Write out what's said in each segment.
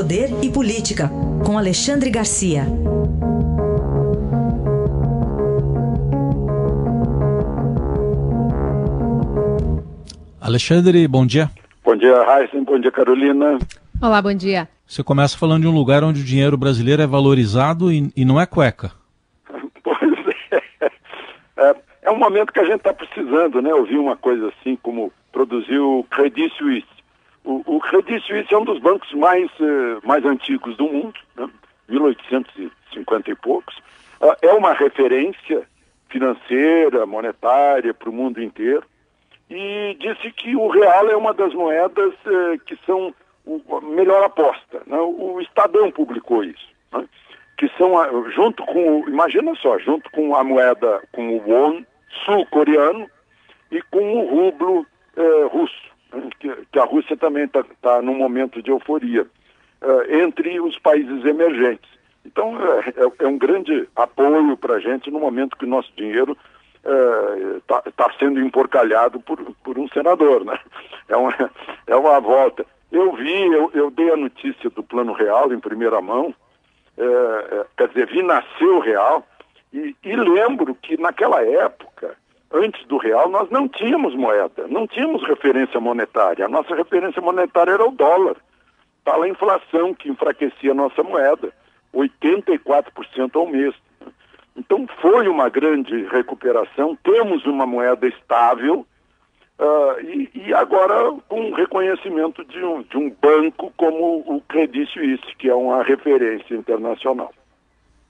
Poder e Política, com Alexandre Garcia. Alexandre, bom dia. Bom dia, Raíssa. Bom dia, Carolina. Olá, bom dia. Você começa falando de um lugar onde o dinheiro brasileiro é valorizado e, e não é cueca. Pois é. é. é. um momento que a gente está precisando, né? Ouvir uma coisa assim como produziu o Credit Suisse. O, o Credit Suisse é um dos bancos mais, uh, mais antigos do mundo, né? 1850 e poucos. Uh, é uma referência financeira, monetária para o mundo inteiro e disse que o real é uma das moedas uh, que são a melhor aposta. Né? O Estadão publicou isso. Né? Que são, junto com, imagina só, junto com a moeda, com o won sul-coreano e com o rublo eh, russo? Que, a Rússia também está tá num momento de euforia, eh, entre os países emergentes. Então, é, é, é um grande apoio para a gente no momento que o nosso dinheiro está é, tá sendo emporcalhado por, por um senador. Né? É, uma, é uma volta. Eu vi, eu, eu dei a notícia do Plano Real em primeira mão, é, quer dizer, vi nascer o Real, e, e lembro que naquela época, antes do Real, nós não tínhamos moeda, não tínhamos referência monetária. A nossa referência monetária era o dólar. Tá a inflação que enfraquecia a nossa moeda, 84% ao mês. Então foi uma grande recuperação, temos uma moeda estável, Uh, e, e, agora com reconhecimento de um, de um banco como o Credit Suisse, que é uma referência internacional.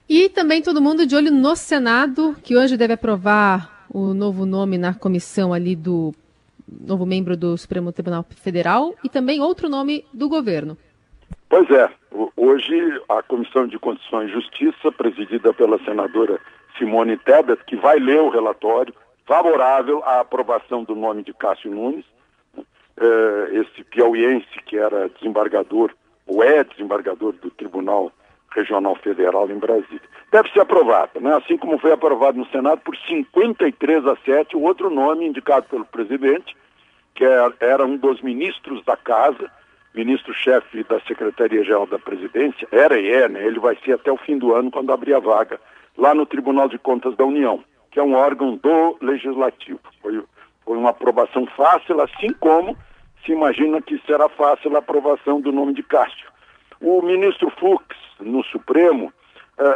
E também todo mundo de olho no Senado, que hoje deve aprovar o novo nome na comissão ali do novo membro do Supremo Tribunal Federal e também outro nome do governo. Pois é, hoje a Comissão de Constituição e Justiça, presidida pela senadora Simone Tebet, que vai ler o relatório, favorável à aprovação do nome de Cássio Nunes, eh, esse piauiense que era desembargador, ou é desembargador do Tribunal Regional Federal em Brasília. Deve ser aprovado, né? assim como foi aprovado no Senado por 53 a 7, o outro nome indicado pelo presidente, que era, era um dos ministros da Casa, ministro-chefe da Secretaria-Geral da Presidência, era e é, né? ele vai ser até o fim do ano, quando abrir a vaga, lá no Tribunal de Contas da União que é um órgão do Legislativo. Foi, foi uma aprovação fácil, assim como se imagina que será fácil a aprovação do nome de Cássio. O ministro Fux, no Supremo,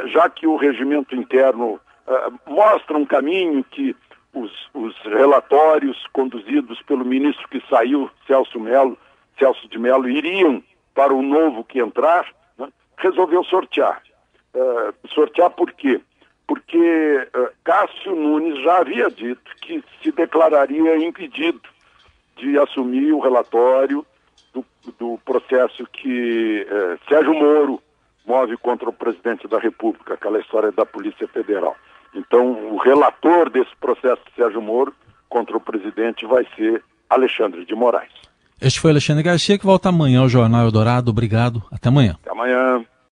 já que o regimento interno eh, mostra um caminho que os, os, relatórios conduzidos pelo ministro que saiu, Celso Melo, Celso de Mello, iriam para o novo que entrar, né, resolveu sortear. Uh, sortear por quê? porque uh, Cássio Nunes já havia dito que se declararia impedido de assumir o relatório do, do processo que uh, Sérgio Moro move contra o presidente da República, aquela história da Polícia Federal. Então, o relator desse processo de Sérgio Moro contra o presidente vai ser Alexandre de Moraes. Este foi Alexandre Garcia, que volta amanhã ao Jornal Eldorado. Obrigado. Até amanhã. Até amanhã.